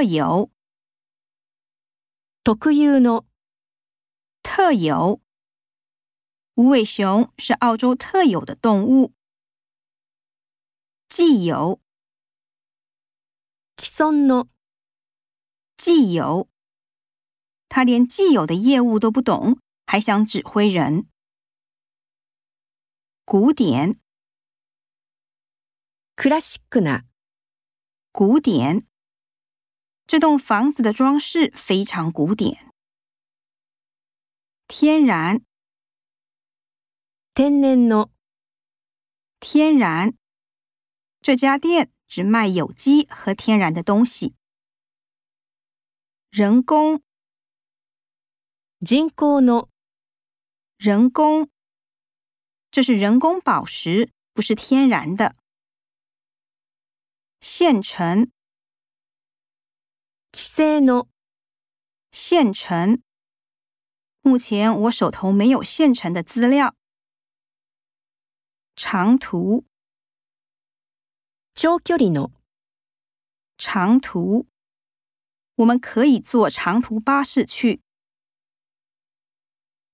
特有，特有の、特有。无尾熊是澳洲特有的动物。既有，既存の、既有。他连既有的业务都不懂，还想指挥人。古典，クラシックな、古典。 这栋房子的装饰非常古典。天然，天然の、天然。这家店只卖有机和天然的东西。人工，人工の、人工。这是人工宝石，不是天然的。现成，既製の、现成。目前我手头没有现成的资料。长途，長距離の、长途。我们可以坐长途巴士去。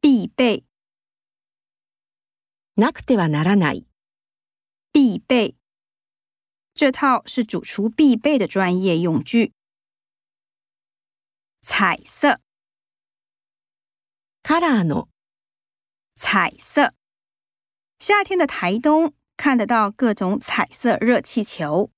必备，なくてはならない、必备。这套是主厨必备的专业用具。 彩色，カラーの、彩色。夏天的台东看得到各种彩色热气球。